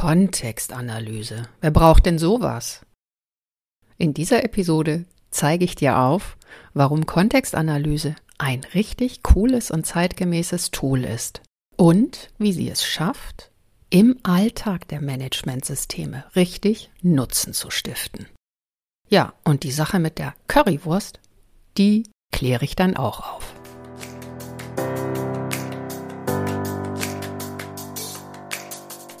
Kontextanalyse. Wer braucht denn sowas? In dieser Episode zeige ich dir auf, warum Kontextanalyse ein richtig cooles und zeitgemäßes Tool ist und wie sie es schafft, im Alltag der Managementsysteme richtig Nutzen zu stiften. Ja, und die Sache mit der Currywurst, die kläre ich dann auch auf.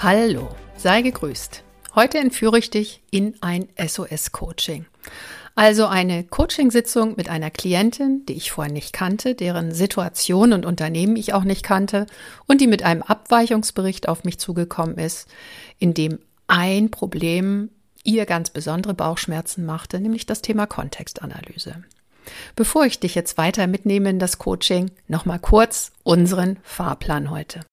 Hallo, sei gegrüßt. Heute entführe ich dich in ein SOS-Coaching. Also eine Coachingsitzung mit einer Klientin, die ich vorher nicht kannte, deren Situation und Unternehmen ich auch nicht kannte und die mit einem Abweichungsbericht auf mich zugekommen ist, in dem ein Problem ihr ganz besondere Bauchschmerzen machte, nämlich das Thema Kontextanalyse. Bevor ich dich jetzt weiter mitnehme in das Coaching, nochmal kurz unseren Fahrplan heute.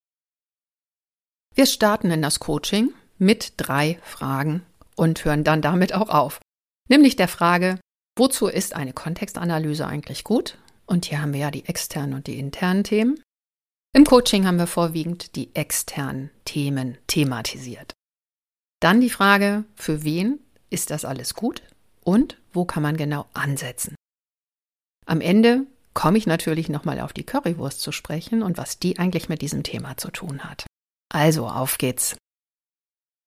Wir starten in das Coaching mit drei Fragen und hören dann damit auch auf. Nämlich der Frage, wozu ist eine Kontextanalyse eigentlich gut? Und hier haben wir ja die externen und die internen Themen. Im Coaching haben wir vorwiegend die externen Themen thematisiert. Dann die Frage, für wen ist das alles gut und wo kann man genau ansetzen? Am Ende komme ich natürlich nochmal auf die Currywurst zu sprechen und was die eigentlich mit diesem Thema zu tun hat. Also auf geht's.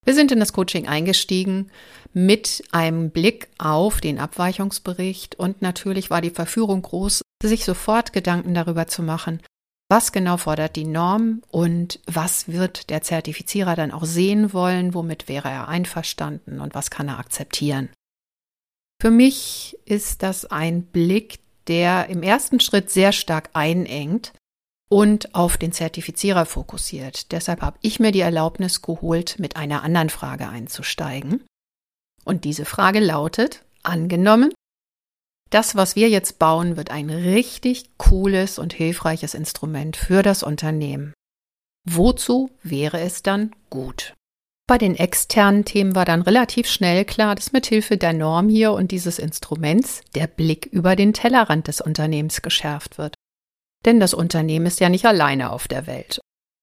Wir sind in das Coaching eingestiegen mit einem Blick auf den Abweichungsbericht und natürlich war die Verführung groß, sich sofort Gedanken darüber zu machen, was genau fordert die Norm und was wird der Zertifizierer dann auch sehen wollen, womit wäre er einverstanden und was kann er akzeptieren. Für mich ist das ein Blick, der im ersten Schritt sehr stark einengt und auf den Zertifizierer fokussiert. Deshalb habe ich mir die Erlaubnis geholt, mit einer anderen Frage einzusteigen. Und diese Frage lautet, angenommen, das, was wir jetzt bauen, wird ein richtig cooles und hilfreiches Instrument für das Unternehmen. Wozu wäre es dann gut? Bei den externen Themen war dann relativ schnell klar, dass mit Hilfe der Norm hier und dieses Instruments der Blick über den Tellerrand des Unternehmens geschärft wird. Denn das Unternehmen ist ja nicht alleine auf der Welt.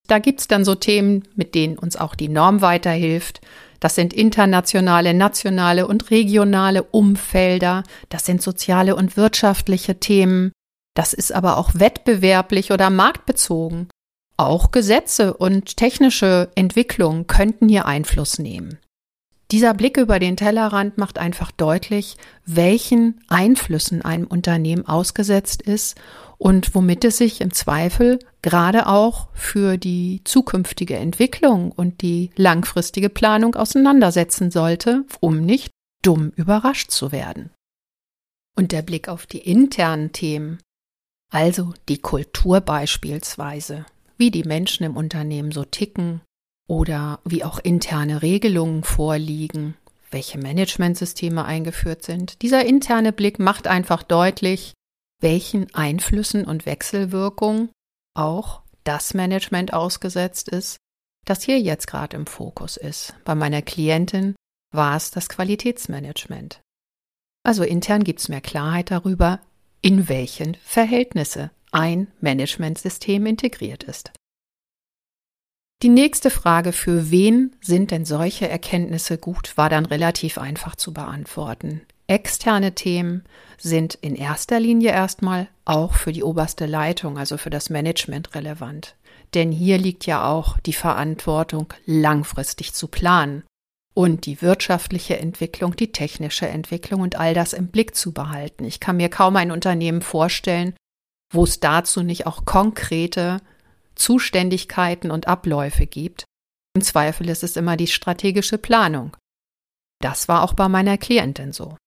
Da gibt's dann so Themen, mit denen uns auch die Norm weiterhilft. Das sind internationale, nationale und regionale Umfelder. Das sind soziale und wirtschaftliche Themen. Das ist aber auch wettbewerblich oder marktbezogen. Auch Gesetze und technische Entwicklungen könnten hier Einfluss nehmen. Dieser Blick über den Tellerrand macht einfach deutlich, welchen Einflüssen einem Unternehmen ausgesetzt ist und womit es sich im Zweifel gerade auch für die zukünftige Entwicklung und die langfristige Planung auseinandersetzen sollte, um nicht dumm überrascht zu werden. Und der Blick auf die internen Themen, also die Kultur beispielsweise, wie die Menschen im Unternehmen so ticken oder wie auch interne Regelungen vorliegen, welche Managementsysteme eingeführt sind. Dieser interne Blick macht einfach deutlich, welchen Einflüssen und Wechselwirkungen auch das Management ausgesetzt ist, das hier jetzt gerade im Fokus ist. Bei meiner Klientin war es das Qualitätsmanagement. Also intern gibt es mehr Klarheit darüber, in welchen Verhältnisse ein Managementsystem integriert ist. Die nächste Frage, für wen sind denn solche Erkenntnisse gut, war dann relativ einfach zu beantworten. Externe Themen sind in erster Linie erstmal auch für die oberste Leitung, also für das Management relevant. Denn hier liegt ja auch die Verantwortung, langfristig zu planen und die wirtschaftliche Entwicklung, die technische Entwicklung und all das im Blick zu behalten. Ich kann mir kaum ein Unternehmen vorstellen, wo es dazu nicht auch konkrete Zuständigkeiten und Abläufe gibt. Im Zweifel ist es immer die strategische Planung. Das war auch bei meiner Klientin so.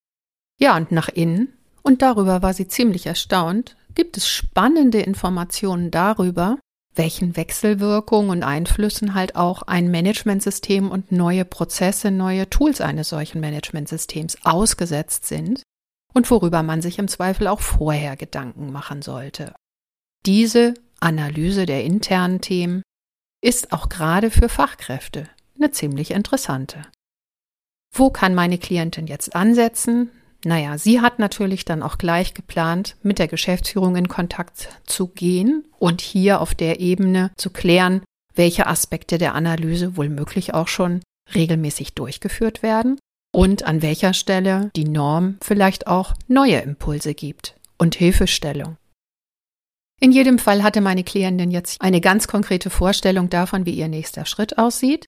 Ja, und nach innen, und darüber war sie ziemlich erstaunt, gibt es spannende Informationen darüber, welchen Wechselwirkungen und Einflüssen halt auch ein Managementsystem und neue Prozesse, neue Tools eines solchen Managementsystems ausgesetzt sind und worüber man sich im Zweifel auch vorher Gedanken machen sollte. Diese Analyse der internen Themen ist auch gerade für Fachkräfte eine ziemlich interessante. Wo kann meine Klientin jetzt ansetzen? Naja, sie hat natürlich dann auch gleich geplant, mit der Geschäftsführung in Kontakt zu gehen und hier auf der Ebene zu klären, welche Aspekte der Analyse wohl möglich auch schon regelmäßig durchgeführt werden und an welcher Stelle die Norm vielleicht auch neue Impulse gibt und Hilfestellung. In jedem Fall hatte meine Klientin jetzt eine ganz konkrete Vorstellung davon, wie ihr nächster Schritt aussieht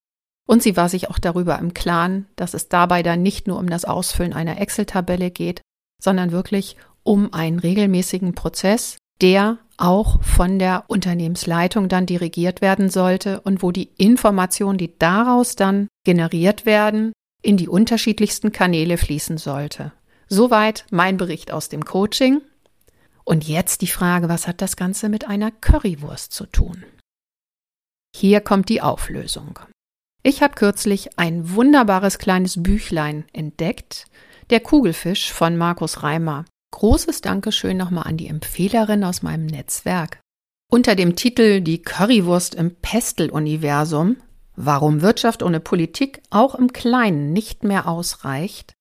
und sie war sich auch darüber im Klaren, dass es dabei dann nicht nur um das Ausfüllen einer Excel-Tabelle geht, sondern wirklich um einen regelmäßigen Prozess, der auch von der Unternehmensleitung dann dirigiert werden sollte und wo die Informationen, die daraus dann generiert werden, in die unterschiedlichsten Kanäle fließen sollte. Soweit mein Bericht aus dem Coaching. Und jetzt die Frage, was hat das Ganze mit einer Currywurst zu tun? Hier kommt die Auflösung. Ich habe kürzlich ein wunderbares kleines Büchlein entdeckt, der Kugelfisch von Markus Reimer. Großes Dankeschön nochmal an die Empfehlerin aus meinem Netzwerk. Unter dem Titel Die Currywurst im Pestel-Universum, warum Wirtschaft ohne Politik auch im Kleinen nicht mehr ausreicht,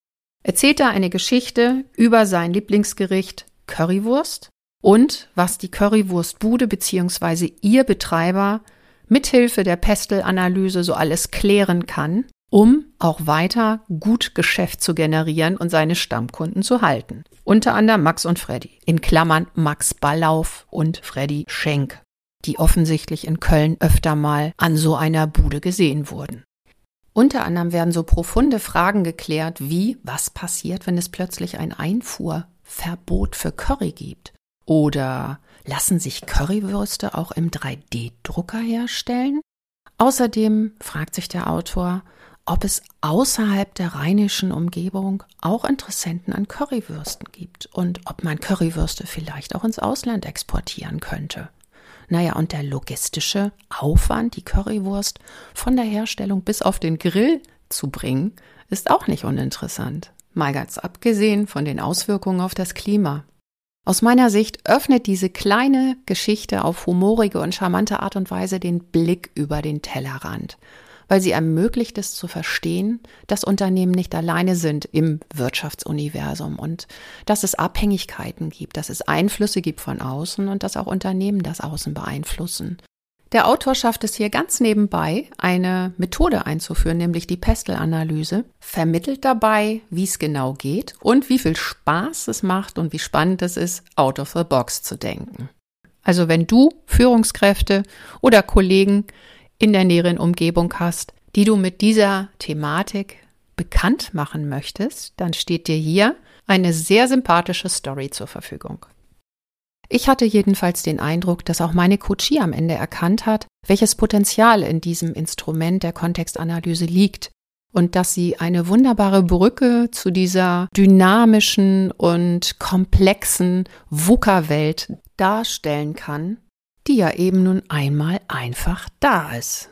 erzählt er eine Geschichte über sein Lieblingsgericht Currywurst und was die Currywurstbude bzw. ihr Betreiber mithilfe der Pestel-Analyse so alles klären kann, um auch weiter gut Geschäft zu generieren und seine Stammkunden zu halten. Unter anderem Max und Freddy. In Klammern Max Ballauf und Freddy Schenk, die offensichtlich in Köln öfter mal an so einer Bude gesehen wurden. Unter anderem werden so profunde Fragen geklärt wie, was passiert, wenn es plötzlich ein Einfuhrverbot für Curry gibt? Oder lassen sich Currywürste auch im 3D-Drucker herstellen? Außerdem fragt sich der Autor, ob es außerhalb der rheinischen Umgebung auch Interessenten an Currywürsten gibt und ob man Currywürste vielleicht auch ins Ausland exportieren könnte. Naja, und der logistische Aufwand, die Currywurst von der Herstellung bis auf den Grill zu bringen, ist auch nicht uninteressant. Mal ganz abgesehen von den Auswirkungen auf das Klima. Aus meiner Sicht öffnet diese kleine Geschichte auf humorige und charmante Art und Weise den Blick über den Tellerrand, weil sie ermöglicht es zu verstehen, dass Unternehmen nicht alleine sind im Wirtschaftsuniversum und dass es Abhängigkeiten gibt, dass es Einflüsse gibt von außen und dass auch Unternehmen das Außen beeinflussen. Der Autor schafft es hier ganz nebenbei, eine Methode einzuführen, nämlich die Pestel-Analyse, vermittelt dabei, wie es genau geht und wie viel Spaß es macht und wie spannend es ist, out of the box zu denken. Also wenn du Führungskräfte oder Kollegen in der näheren Umgebung hast, die du mit dieser Thematik bekannt machen möchtest, dann steht dir hier eine sehr sympathische Story zur Verfügung. Ich hatte jedenfalls den Eindruck, dass auch meine Coachie am Ende erkannt hat, welches Potenzial in diesem Instrument der Kontextanalyse liegt und dass sie eine wunderbare Brücke zu dieser dynamischen und komplexen VUCA-Welt darstellen kann, die ja eben nun einmal einfach da ist.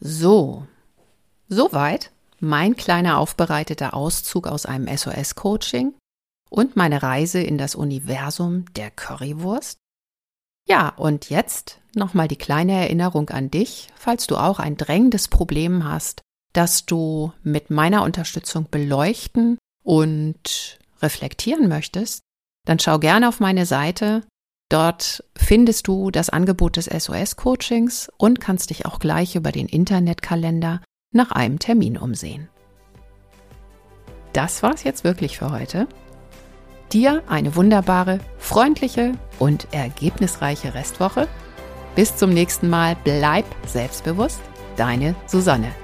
So, soweit mein kleiner aufbereiteter Auszug aus einem SOS-Coaching und meine Reise in das Universum der Currywurst? Ja, und jetzt nochmal die kleine Erinnerung an dich, falls du auch ein drängendes Problem hast, das du mit meiner Unterstützung beleuchten und reflektieren möchtest, dann schau gerne auf meine Seite. Dort findest du das Angebot des SOS-Coachings und kannst dich auch gleich über den Internetkalender nach einem Termin umsehen. Das war's jetzt wirklich für heute. Dir eine wunderbare, freundliche und ergebnisreiche Restwoche. Bis zum nächsten Mal. Bleib selbstbewusst. Deine Susanne.